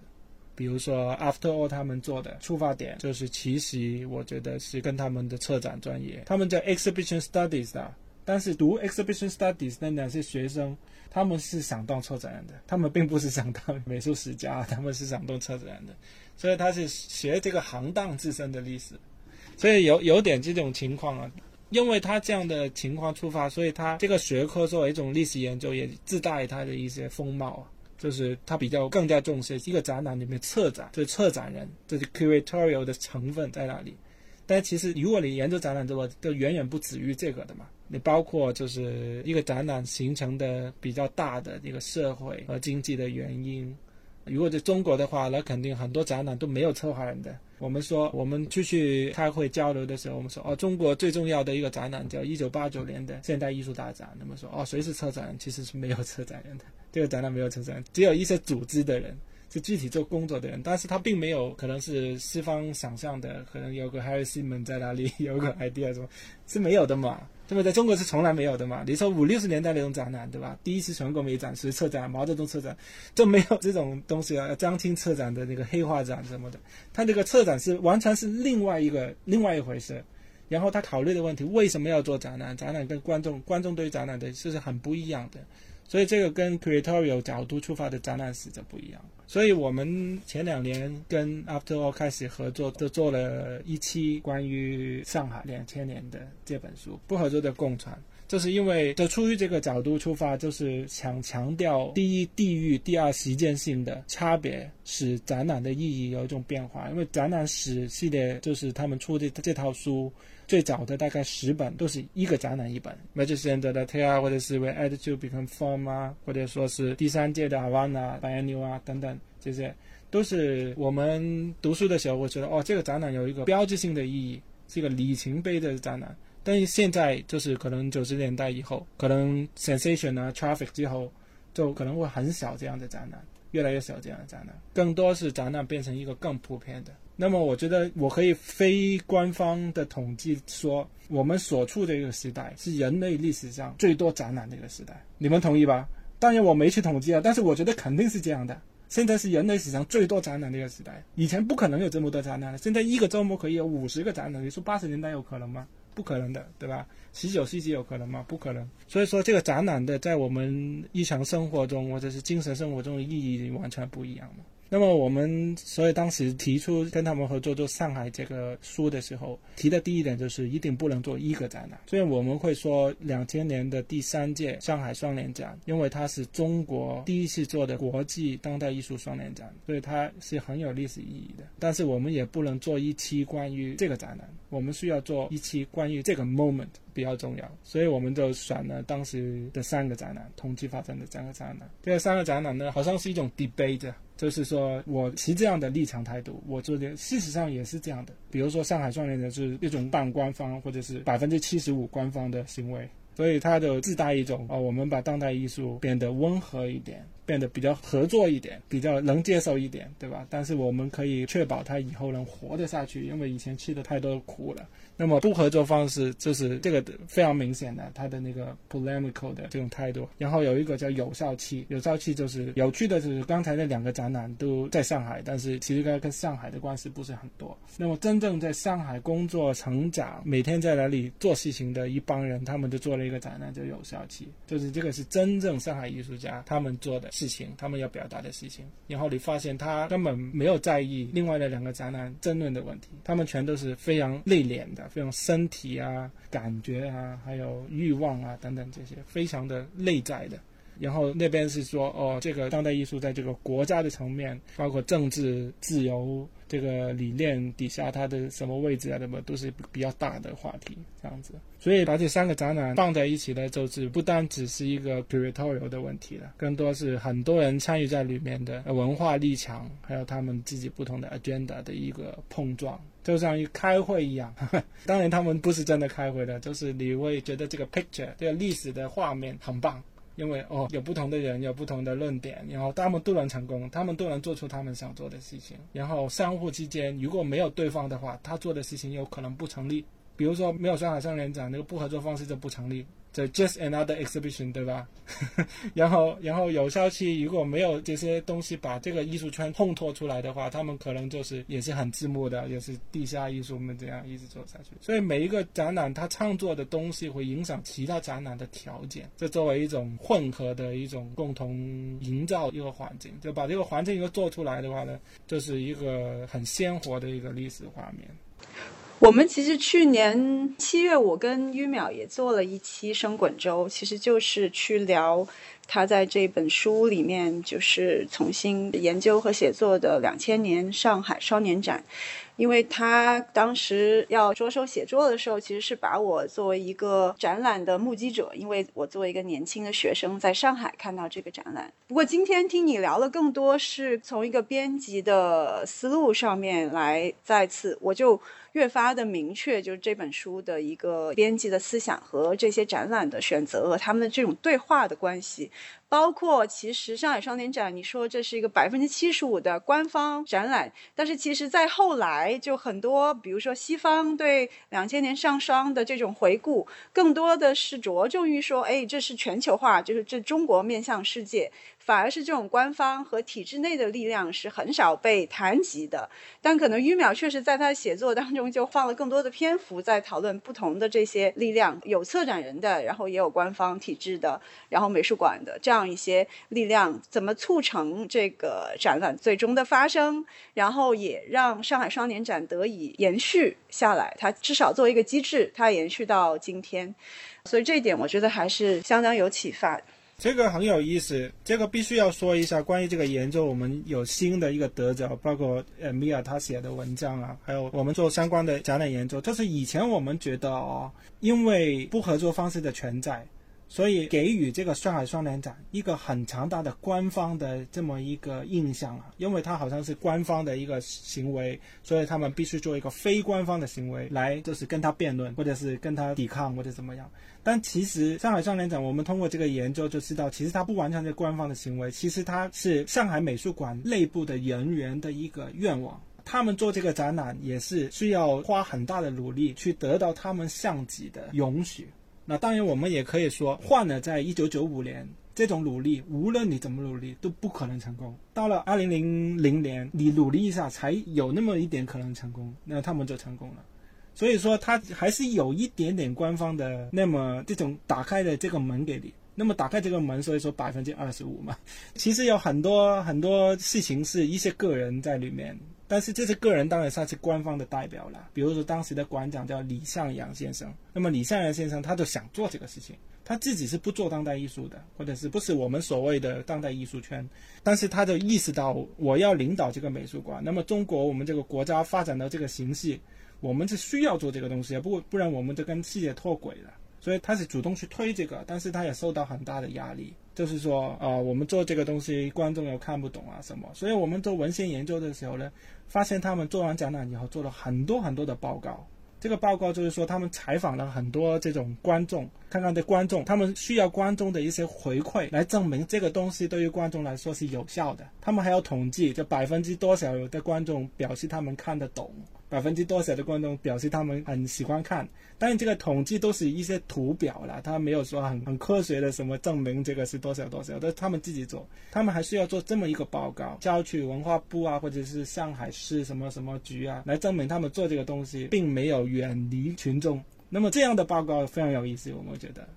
比如说，After All 他们做的出发点就是，其实我觉得是跟他们的策展专业，他们叫 Exhibition Studies 的。但是读 Exhibition Studies 的那些学生，他们是想当策展人的，他们并不是想当美术史家，他们是想当策展人的。所以他是学这个行当自身的历史，所以有有点这种情况啊。因为他这样的情况出发，所以他这个学科作为一种历史研究，也自带他的一些风貌啊。就是他比较更加重视一个展览里面策展，就是策展人，就是 curatorial 的成分在哪里？但其实如果你研究展览的话，都远远不止于这个的嘛。你包括就是一个展览形成的比较大的一个社会和经济的原因。如果在中国的话，那肯定很多展览都没有策划人的。我们说，我们出去开会交流的时候，我们说，哦，中国最重要的一个展览叫一九八九年的现代艺术大展。那么说，哦，谁是策展人？其实是没有策展人的。这个展览没有策展，只有一些组织的人，是具体做工作的人。但是他并没有可能是西方想象的，可能有个 Harry Simon 在哪里，有个 idea 什么，是没有的嘛。对不对？在中国是从来没有的嘛？你说五六十年代那种展览，对吧？第一次全国美展是策展，毛泽东策展，就没有这种东西啊。张青策展的那个黑画展什么的，他这个策展是完全是另外一个另外一回事。然后他考虑的问题，为什么要做展览？展览跟观众观众对于展览的就是很不一样的。所以这个跟 curatorial 角度出发的展览史就不一样。所以我们前两年跟 After All 开始合作，都做了一期关于上海两千年的这本书，不合作的共传。就是因为就出于这个角度出发，就是想强调第一地域、第二时间性的差别，使展览的意义有一种变化。因为展览史系列就是他们出的这套书。最早的大概十本都是一个展览一本，Magic Center 的 t e a 或者是为 Attitude Become Form 啊，或者说是第三届的 Havana Biennial 啊等等，这些都是我们读书的时候会觉得哦，这个展览有一个标志性的意义，是一个里程碑的展览。但是现在就是可能九十年代以后，可能 Sensation 啊 Traffic 之后，就可能会很少这样的展览，越来越少这样的展览，更多是展览变成一个更普遍的。那么我觉得我可以非官方的统计说，我们所处的一个时代是人类历史上最多展览的一个时代。你们同意吧？当然我没去统计啊，但是我觉得肯定是这样的。现在是人类史上最多展览的一个时代，以前不可能有这么多展览的。现在一个周末可以有五十个展览，你说八十年代有可能吗？不可能的，对吧？十九世纪有可能吗？不可能。所以说这个展览的在我们日常生活中或者是精神生活中的意义完全不一样了。那么我们所以当时提出跟他们合作做上海这个书的时候，提的第一点就是一定不能做一个展览。所以我们会说两千年的第三届上海双年展，因为它是中国第一次做的国际当代艺术双年展，所以它是很有历史意义的。但是我们也不能做一期关于这个展览，我们需要做一期关于这个 moment 比较重要。所以我们就选了当时的三个展览，同期发生的三个展览。这三个展览呢，好像是一种 debate。就是说，我持这样的立场态度，我做的事实上也是这样的。比如说，上海双年展是一种半官方或者是百分之七十五官方的行为，所以它就自带一种啊，我们把当代艺术变得温和一点，变得比较合作一点，比较能接受一点，对吧？但是我们可以确保他以后能活得下去，因为以前吃的太多苦了。那么不合作方式就是这个非常明显的，他的那个 polemical 的这种态度。然后有一个叫有效期，有效期就是有趣的就是刚才那两个展览都在上海，但是其实跟跟上海的关系不是很多。那么真正在上海工作、成长、每天在那里做事情的一帮人，他们就做了一个展览，叫有效期，就是这个是真正上海艺术家他们做的事情，他们要表达的事情。然后你发现他根本没有在意另外的两个展览争论的问题，他们全都是非常内敛的。非常身体啊、感觉啊，还有欲望啊等等这些，非常的内在的。然后那边是说，哦，这个当代艺术在这个国家的层面，包括政治自由这个理念底下，它的什么位置啊，什么都是比较大的话题，这样子。所以把这三个展览放在一起呢，就是不单只是一个 curatorial 的问题了，更多是很多人参与在里面的文化立场，还有他们自己不同的 agenda 的一个碰撞。就像一开会一样，当然他们不是真的开会的，就是你会觉得这个 picture 这个历史的画面很棒，因为哦有不同的人有不同的论点，然后他们都能成功，他们都能做出他们想做的事情，然后相互之间如果没有对方的话，他做的事情有可能不成立。比如说没有上海双年展，那个不合作方式就不成立，just another exhibition，对吧？然后，然后有效期如果没有这些东西把这个艺术圈烘托出来的话，他们可能就是也是很自幕的，也是地下艺术们这样一直做下去。所以每一个展览它创作的东西会影响其他展览的条件，这作为一种混合的一种共同营造一个环境，就把这个环境一个做出来的话呢，就是一个很鲜活的一个历史画面。我们其实去年七月，我跟于淼也做了一期《生滚周》，其实就是去聊他在这本书里面就是重新研究和写作的两千年上海双年展。因为他当时要着手写作的时候，其实是把我作为一个展览的目击者，因为我作为一个年轻的学生在上海看到这个展览。不过今天听你聊了更多，是从一个编辑的思路上面来再次，我就越发的明确，就是这本书的一个编辑的思想和这些展览的选择和他们的这种对话的关系。包括其实上海双年展，你说这是一个百分之七十五的官方展览，但是其实在后来就很多，比如说西方对两千年上双的这种回顾，更多的是着重于说，哎，这是全球化，就是这中国面向世界。反而是这种官方和体制内的力量是很少被谈及的，但可能于淼确实在他的写作当中就放了更多的篇幅在讨论不同的这些力量，有策展人的，然后也有官方体制的，然后美术馆的这样一些力量，怎么促成这个展览最终的发生，然后也让上海双年展得以延续下来，它至少作为一个机制，它延续到今天，所以这一点我觉得还是相当有启发。这个很有意思，这个必须要说一下。关于这个研究，我们有新的一个得着，包括呃米娅他写的文章啊，还有我们做相关的展览研究。就是以前我们觉得哦，因为不合作方式的存在。所以给予这个上海双年展一个很强大的官方的这么一个印象啊，因为它好像是官方的一个行为，所以他们必须做一个非官方的行为来就是跟他辩论，或者是跟他抵抗或者怎么样。但其实上海双年展，我们通过这个研究就知道，其实它不完全是官方的行为，其实它是上海美术馆内部的人员的一个愿望。他们做这个展览也是需要花很大的努力去得到他们上级的允许。那当然，我们也可以说，换了在一九九五年，这种努力，无论你怎么努力，都不可能成功。到了二零零零年，你努力一下，才有那么一点可能成功，那他们就成功了。所以说，他还是有一点点官方的，那么这种打开的这个门给你。那么打开这个门，所以说百分之二十五嘛，其实有很多很多事情是一些个人在里面。但是这是个人当然算是官方的代表了，比如说当时的馆长叫李向阳先生。那么李向阳先生他就想做这个事情，他自己是不做当代艺术的，或者是不是我们所谓的当代艺术圈，但是他就意识到我要领导这个美术馆。那么中国我们这个国家发展到这个形势，我们是需要做这个东西，不不然我们就跟世界脱轨了。所以他是主动去推这个，但是他也受到很大的压力。就是说，呃，我们做这个东西，观众又看不懂啊什么，所以我们做文献研究的时候呢，发现他们做完展览以后，做了很多很多的报告，这个报告就是说，他们采访了很多这种观众，看看这观众，他们需要观众的一些回馈来证明这个东西对于观众来说是有效的。他们还要统计，就百分之多少有的观众表示他们看得懂。百分之多少的观众表示他们很喜欢看，但是这个统计都是一些图表啦，他没有说很很科学的什么证明这个是多少多少，都他们自己做，他们还需要做这么一个报告，交去文化部啊，或者是上海市什么什么局啊，来证明他们做这个东西并没有远离群众。那么这样的报告非常有意思，我们觉得，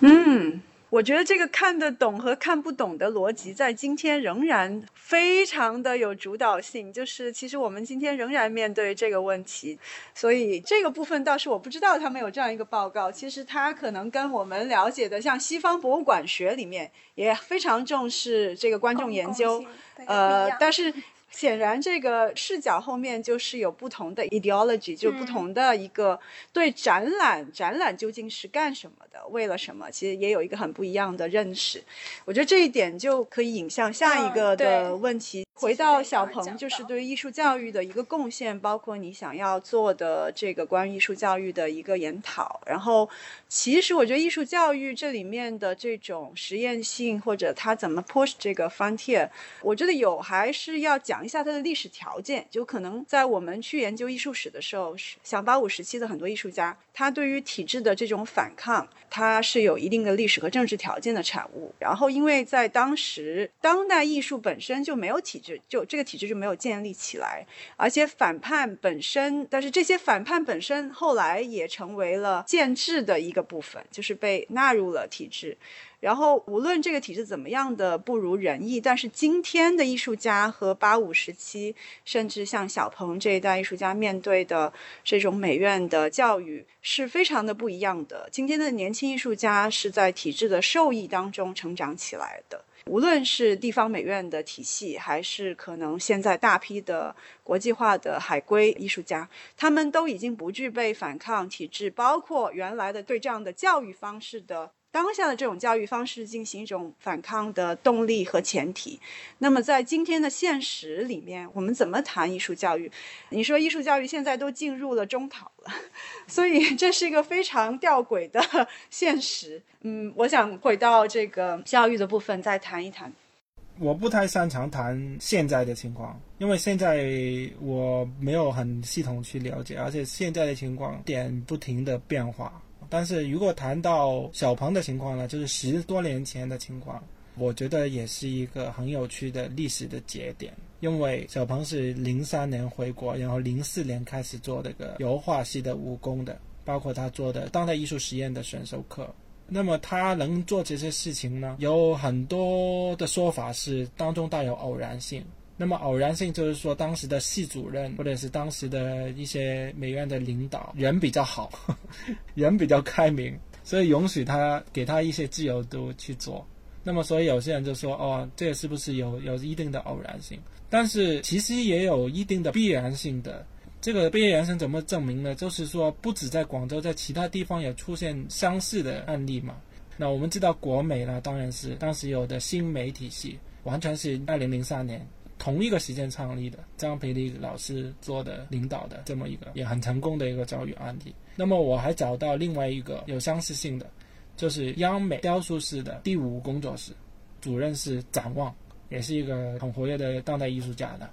嗯。我觉得这个看得懂和看不懂的逻辑，在今天仍然非常的有主导性。就是其实我们今天仍然面对这个问题，所以这个部分倒是我不知道他们有这样一个报告。其实它可能跟我们了解的，像西方博物馆学里面也非常重视这个观众研究，呃，但是。显然，这个视角后面就是有不同的 ideology，就不同的一个对展览，展览究竟是干什么的，为了什么，其实也有一个很不一样的认识。我觉得这一点就可以引向下一个的问题。回到小鹏，就是对于艺术教育的一个贡献，包括你想要做的这个关于艺术教育的一个研讨。然后，其实我觉得艺术教育这里面的这种实验性，或者它怎么 push 这个 frontier，我觉得有还是要讲一下它的历史条件。就可能在我们去研究艺术史的时候，像八五时期的很多艺术家，他对于体制的这种反抗，它是有一定的历史和政治条件的产物。然后，因为在当时，当代艺术本身就没有体制。就这个体制就没有建立起来，而且反叛本身，但是这些反叛本身后来也成为了建制的一的部分，就是被纳入了体制。然后无论这个体制怎么样的不如人意，但是今天的艺术家和八五时期，甚至像小鹏这一代艺术家面对的这种美院的教育是非常的不一样的。今天的年轻艺术家是在体制的受益当中成长起来的。无论是地方美院的体系，还是可能现在大批的国际化的海归艺术家，他们都已经不具备反抗体制，包括原来的对这样的教育方式的。当下的这种教育方式进行一种反抗的动力和前提，那么在今天的现实里面，我们怎么谈艺术教育？你说艺术教育现在都进入了中考了，所以这是一个非常吊诡的 现实。嗯，我想回到这个教育的部分再谈一谈。我不太擅长谈现在的情况，因为现在我没有很系统去了解，而且现在的情况点不停的变化。但是如果谈到小鹏的情况呢，就是十多年前的情况，我觉得也是一个很有趣的历史的节点。因为小鹏是零三年回国，然后零四年开始做这个油画系的武功的，包括他做的当代艺术实验的选修课。那么他能做这些事情呢，有很多的说法是当中带有偶然性。那么偶然性就是说，当时的系主任或者是当时的一些美院的领导人比较好，人比较开明，所以允许他给他一些自由度去做。那么所以有些人就说，哦，这是不是有有一定的偶然性？但是其实也有一定的必然性的。这个必然性怎么证明呢？就是说，不止在广州，在其他地方也出现相似的案例嘛。那我们知道国美呢，当然是当时有的新媒体系，完全是二零零三年。同一个时间创立的张培丽老师做的领导的这么一个也很成功的一个教育案例。那么我还找到另外一个有相似性的，就是央美雕塑室的第五工作室，主任是展望，也是一个很活跃的当代艺术家的。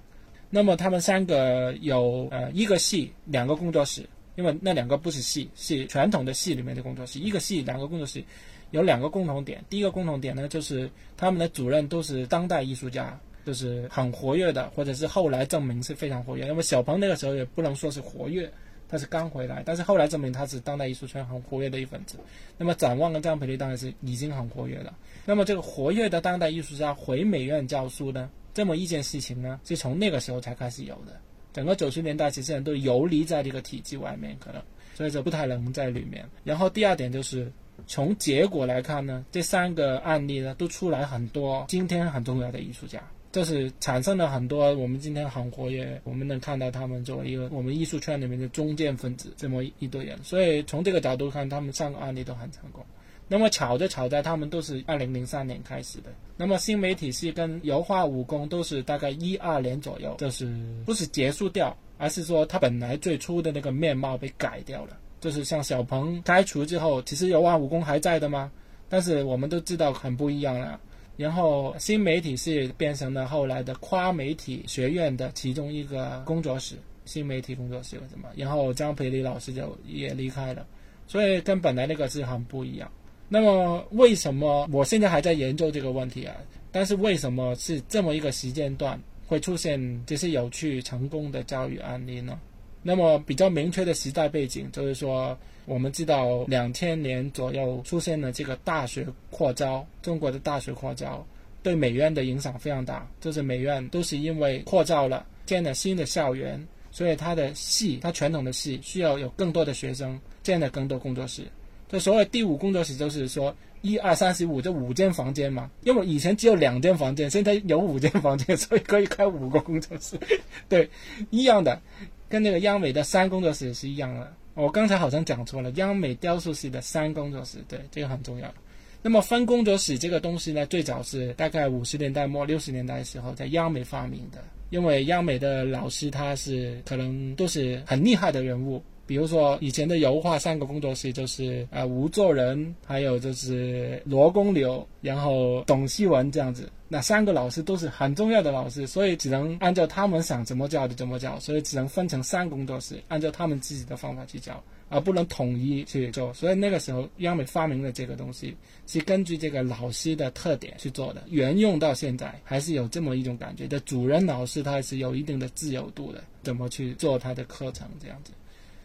那么他们三个有呃一个系两个工作室，因为那两个不是系，是传统的系里面的工作室。一个系两个工作室有两个共同点，第一个共同点呢就是他们的主任都是当代艺术家。就是很活跃的，或者是后来证明是非常活跃。那么小鹏那个时候也不能说是活跃，他是刚回来，但是后来证明他是当代艺术圈很活跃的一份子。那么展望跟张培丽当然是已经很活跃了。那么这个活跃的当代艺术家回美院教书呢，这么一件事情呢，是从那个时候才开始有的。整个九十年代，其实人都游离在这个体制外面，可能所以说不太能在里面。然后第二点就是从结果来看呢，这三个案例呢都出来很多今天很重要的艺术家。就是产生了很多我们今天很活跃，我们能看到他们作为一个我们艺术圈里面的中间分子这么一堆人，所以从这个角度看，他们三个案例都很成功。那么巧就巧在他们都是二零零三年开始的。那么新媒体系跟油画武功都是大概一二年左右，就是不是结束掉，而是说它本来最初的那个面貌被改掉了。就是像小鹏开除之后，其实油画武功还在的吗？但是我们都知道很不一样了。然后新媒体是变成了后来的跨媒体学院的其中一个工作室，新媒体工作室什么？然后张培礼老师就也离开了，所以跟本来那个是很不一样。那么为什么我现在还在研究这个问题啊？但是为什么是这么一个时间段会出现这些有趣成功的教育案例呢？那么比较明确的时代背景就是说，我们知道两千年左右出现了这个大学扩招，中国的大学扩招对美院的影响非常大，就是美院都是因为扩招了，建了新的校园，所以它的系，它传统的系需要有更多的学生，建了更多工作室。这所谓第五工作室就是说一二三四五这五间房间嘛，因为以前只有两间房间，现在有五间房间，所以可以开五个工作室。对，一样的，跟那个央美的三工作室是一样的。我刚才好像讲错了，央美雕塑系的三工作室，对，这个很重要。那么分工作室这个东西呢，最早是大概五十年代末六十年代的时候在央美发明的，因为央美的老师他是可能都是很厉害的人物。比如说以前的油画三个工作室就是呃吴作人，还有就是罗公流，然后董希文这样子，那三个老师都是很重要的老师，所以只能按照他们想怎么教就怎么教，所以只能分成三工作室，按照他们自己的方法去教，而不能统一去做。所以那个时候央美发明了这个东西，是根据这个老师的特点去做的，沿用到现在还是有这么一种感觉的。主任老师他还是有一定的自由度的，怎么去做他的课程这样子。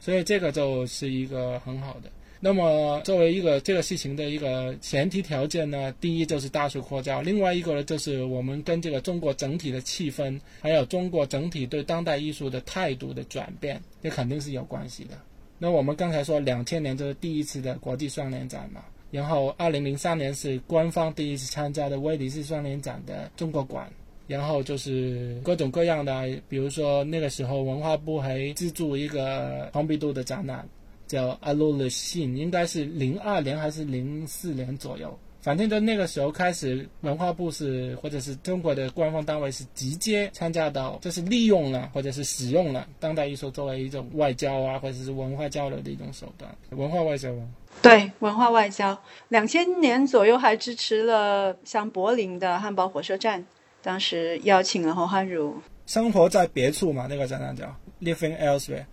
所以这个就是一个很好的。那么作为一个这个事情的一个前提条件呢，第一就是大学扩招，另外一个呢就是我们跟这个中国整体的气氛，还有中国整体对当代艺术的态度的转变，这肯定是有关系的。那我们刚才说两千年就是第一次的国际双年展嘛，然后二零零三年是官方第一次参加的威尼斯双年展的中国馆。然后就是各种各样的，比如说那个时候文化部还资助一个蓬皮杜的展览，叫《阿鲁勒信》，应该是零二年还是零四年左右。反正在那个时候开始，文化部是或者是中国的官方单位是直接参加到，就是利用了或者是使用了当代艺术作为一种外交啊，或者是文化交流的一种手段，文化外交。对，文化外交。两千年左右还支持了像柏林的汉堡火车站。当时邀请了侯汉儒，生活在别处嘛，那个展览叫 Living Elsewhere。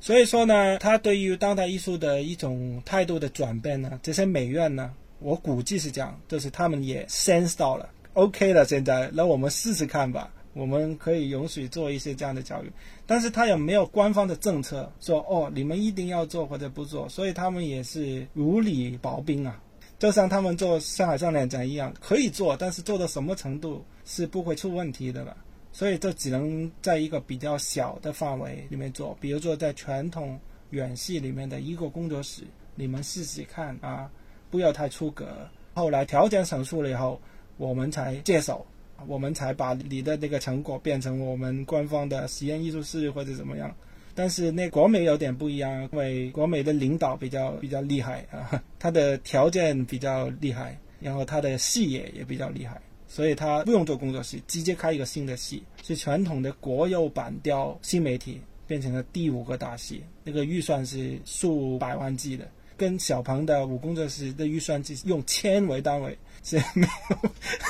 所以说呢，他对于当代艺术的一种态度的转变呢，这些美院呢，我估计是这样，就是他们也 sense 到了，OK 了，现在，那我们试试看吧，我们可以允许做一些这样的教育，但是他也没有官方的政策说，哦，你们一定要做或者不做，所以他们也是如履薄冰啊。就像他们做上海上脸展一样，可以做，但是做到什么程度是不会出问题的了。所以这只能在一个比较小的范围里面做，比如说在传统远系里面的一个工作室，你们试试看啊，不要太出格。后来条件成熟了以后，我们才接手，我们才把你的那个成果变成我们官方的实验艺术室或者怎么样。但是那国美有点不一样，因为国美的领导比较比较厉害啊，他的条件比较厉害，然后他的视野也比较厉害，所以他不用做工作室，直接开一个新的系，是传统的国有板雕新媒体变成了第五个大系，那个预算是数百万计的，跟小鹏的五工作室的预算计用千为单位是没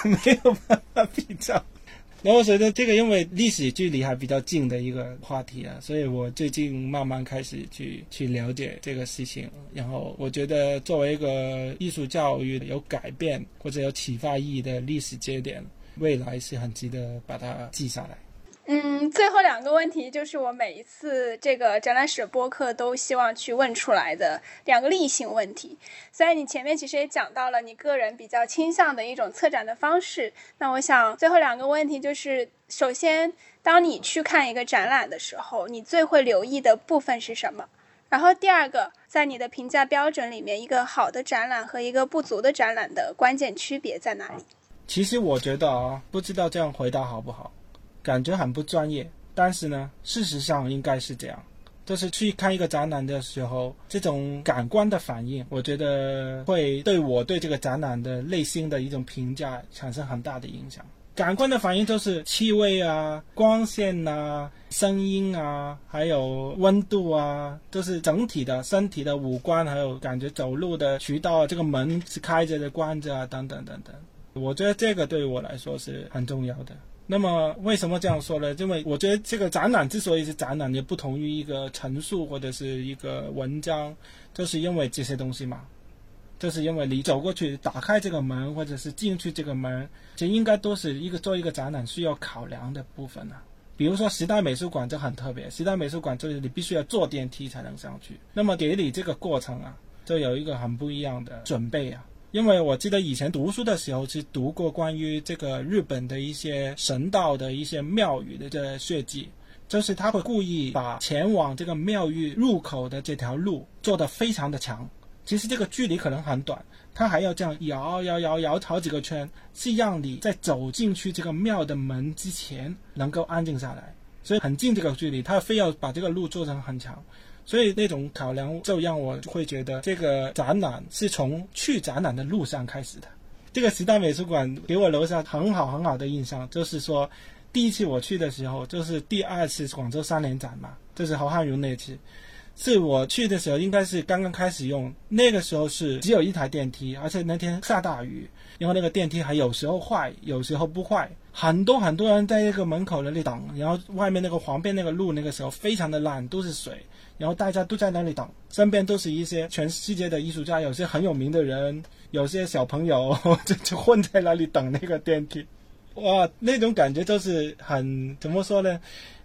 有没有办法比较。然后我觉得这个因为历史距离还比较近的一个话题啊，所以我最近慢慢开始去去了解这个事情。然后我觉得作为一个艺术教育有改变或者有启发意义的历史节点，未来是很值得把它记下来。嗯，最后两个问题就是我每一次这个展览史播客都希望去问出来的两个例行问题。虽然你前面其实也讲到了你个人比较倾向的一种策展的方式，那我想最后两个问题就是：首先，当你去看一个展览的时候，你最会留意的部分是什么？然后第二个，在你的评价标准里面，一个好的展览和一个不足的展览的关键区别在哪里？其实我觉得啊，不知道这样回答好不好。感觉很不专业，但是呢，事实上应该是这样。就是去看一个展览的时候，这种感官的反应，我觉得会对我对这个展览的内心的一种评价产生很大的影响。感官的反应就是气味啊、光线呐、声音啊，还有温度啊，都是整体的身体的五官，还有感觉走路的渠道，这个门是开着的、关着啊，等等等等。我觉得这个对我来说是很重要的。那么为什么这样说呢？因为我觉得这个展览之所以是展览，也不同于一个陈述或者是一个文章，就是因为这些东西嘛。就是因为你走过去打开这个门，或者是进去这个门，这应该都是一个做一个展览需要考量的部分啊。比如说时代美术馆就很特别，时代美术馆就是你必须要坐电梯才能上去。那么给你这个过程啊，就有一个很不一样的准备啊。因为我记得以前读书的时候是读过关于这个日本的一些神道的一些庙宇的这血迹，就是他会故意把前往这个庙宇入口的这条路做得非常的长，其实这个距离可能很短，他还要这样摇摇摇摇好几个圈，是让你在走进去这个庙的门之前能够安静下来，所以很近这个距离，他非要把这个路做成很长。所以那种考量就让我会觉得，这个展览是从去展览的路上开始的。这个时代美术馆给我留下很好很好的印象，就是说，第一次我去的时候，就是第二次广州三联展嘛，就是侯汉荣那次，是我去的时候应该是刚刚开始用，那个时候是只有一台电梯，而且那天下大雨，然后那个电梯还有时候坏，有时候不坏，很多很多人在那个门口那里等，然后外面那个黄边那个路那个时候非常的烂，都是水。然后大家都在那里等，身边都是一些全世界的艺术家，有些很有名的人，有些小朋友就 就混在那里等那个电梯，哇，那种感觉就是很怎么说呢？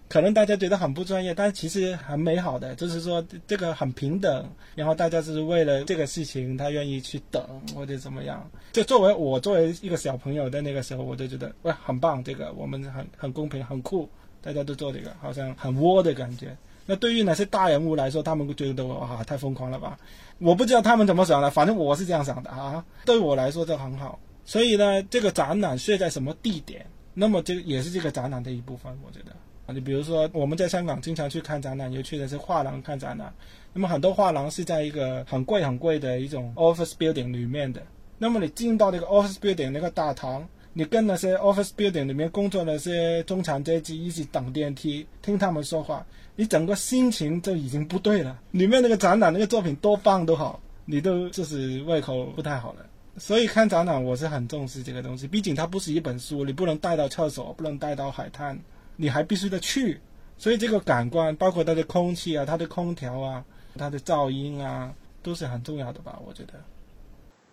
可能大家觉得很不专业，但其实很美好的，就是说这个很平等，然后大家是为了这个事情，他愿意去等或者怎么样。就作为我作为一个小朋友的那个时候，我就觉得哇，很棒，这个我们很很公平，很酷，大家都做这个，好像很窝的感觉。那对于那些大人物来说，他们觉得哇太疯狂了吧？我不知道他们怎么想的，反正我是这样想的啊。对我来说就很好。所以呢，这个展览设在什么地点，那么这也是这个展览的一部分。我觉得你比如说我们在香港经常去看展览，尤其的是画廊看展览。那么很多画廊是在一个很贵很贵的一种 office building 里面的。那么你进到那个 office building 那个大堂，你跟那些 office building 里面工作那些中产阶级一起等电梯，听他们说话。你整个心情就已经不对了。里面那个展览那个作品多棒都好，你都就是胃口不太好了。所以看展览我是很重视这个东西，毕竟它不是一本书，你不能带到厕所，不能带到海滩，你还必须得去。所以这个感官，包括它的空气啊、它的空调啊、它的噪音啊，都是很重要的吧？我觉得。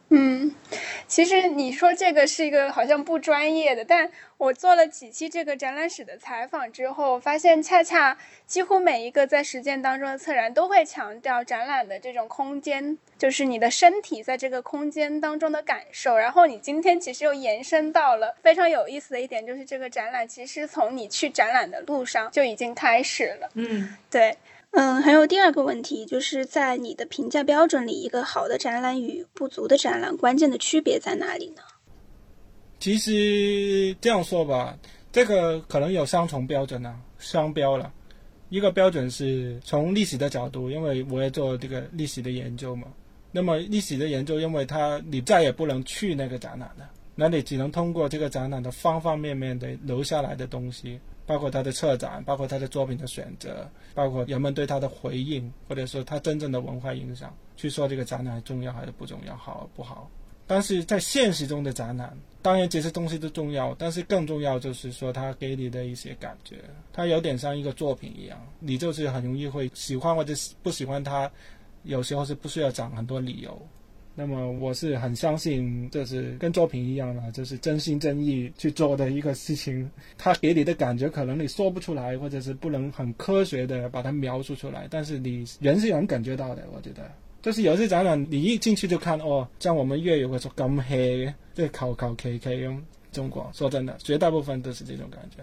嗯，其实你说这个是一个好像不专业的，但我做了几期这个展览史的采访之后，发现恰恰几乎每一个在实践当中的策展都会强调展览的这种空间，就是你的身体在这个空间当中的感受。然后你今天其实又延伸到了非常有意思的一点，就是这个展览其实从你去展览的路上就已经开始了。嗯，对。嗯，还有第二个问题，就是在你的评价标准里，一个好的展览与不足的展览，关键的区别在哪里呢？其实这样说吧，这个可能有双重标准呢，双标了。一个标准是从历史的角度，因为我也做这个历史的研究嘛。那么历史的研究，因为它你再也不能去那个展览了，那你只能通过这个展览的方方面面的留下来的东西。包括他的策展，包括他的作品的选择，包括人们对他的回应，或者说他真正的文化影响，去说这个展览重要还是不重要，好不好？但是在现实中的展览，当然这些东西都重要，但是更重要就是说他给你的一些感觉，它有点像一个作品一样，你就是很容易会喜欢或者不喜欢它，有时候是不需要讲很多理由。那么我是很相信，就是跟作品一样的，就是真心真意去做的一个事情。他给你的感觉可能你说不出来，或者是不能很科学的把它描述出来，但是你人是能感觉到的。我觉得，就是有些展览你一进去就看哦，像我们粤语会说咁黑，即係求求其其咁。中国说真的，绝大部分都是这种感觉。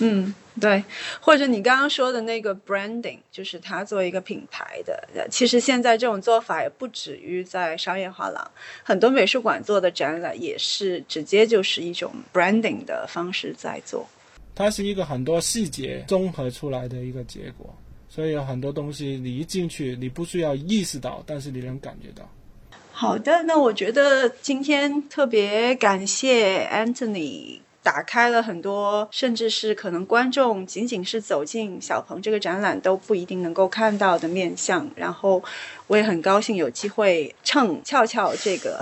嗯，对，或者你刚刚说的那个 branding，就是它作为一个品牌的，其实现在这种做法也不止于在商业画廊，很多美术馆做的展览也是直接就是一种 branding 的方式在做。它是一个很多细节综合出来的一个结果。所以有很多东西你一进去，你不需要意识到，但是你能感觉到。好的，那我觉得今天特别感谢 Anthony。打开了很多，甚至是可能观众仅仅是走进小鹏这个展览都不一定能够看到的面相。然后，我也很高兴有机会蹭俏俏这个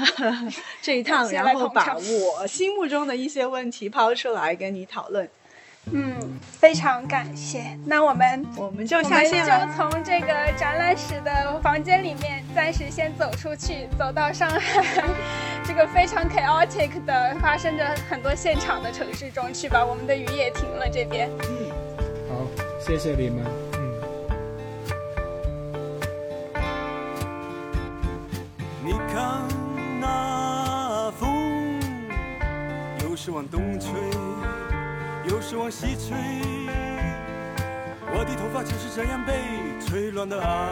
这一趟，然后把我心目中的一些问题抛出来跟你讨论。嗯，非常感谢。那我们我们就下线了，就从这个展览室的房间里面暂时先走出去，走到上海这个非常 chaotic 的、发生着很多现场的城市中去吧。我们的雨也停了，这边。嗯，好，谢谢你们。嗯。你看那风，又是往东吹。是往西吹，我的头发就是这样被吹乱的啊。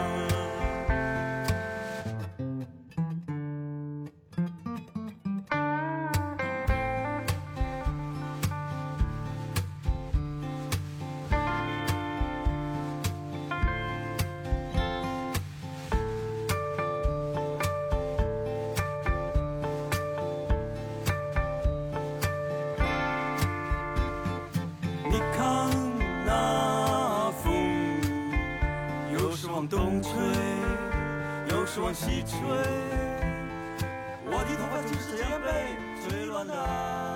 西吹，我的头发就是这样被吹乱的。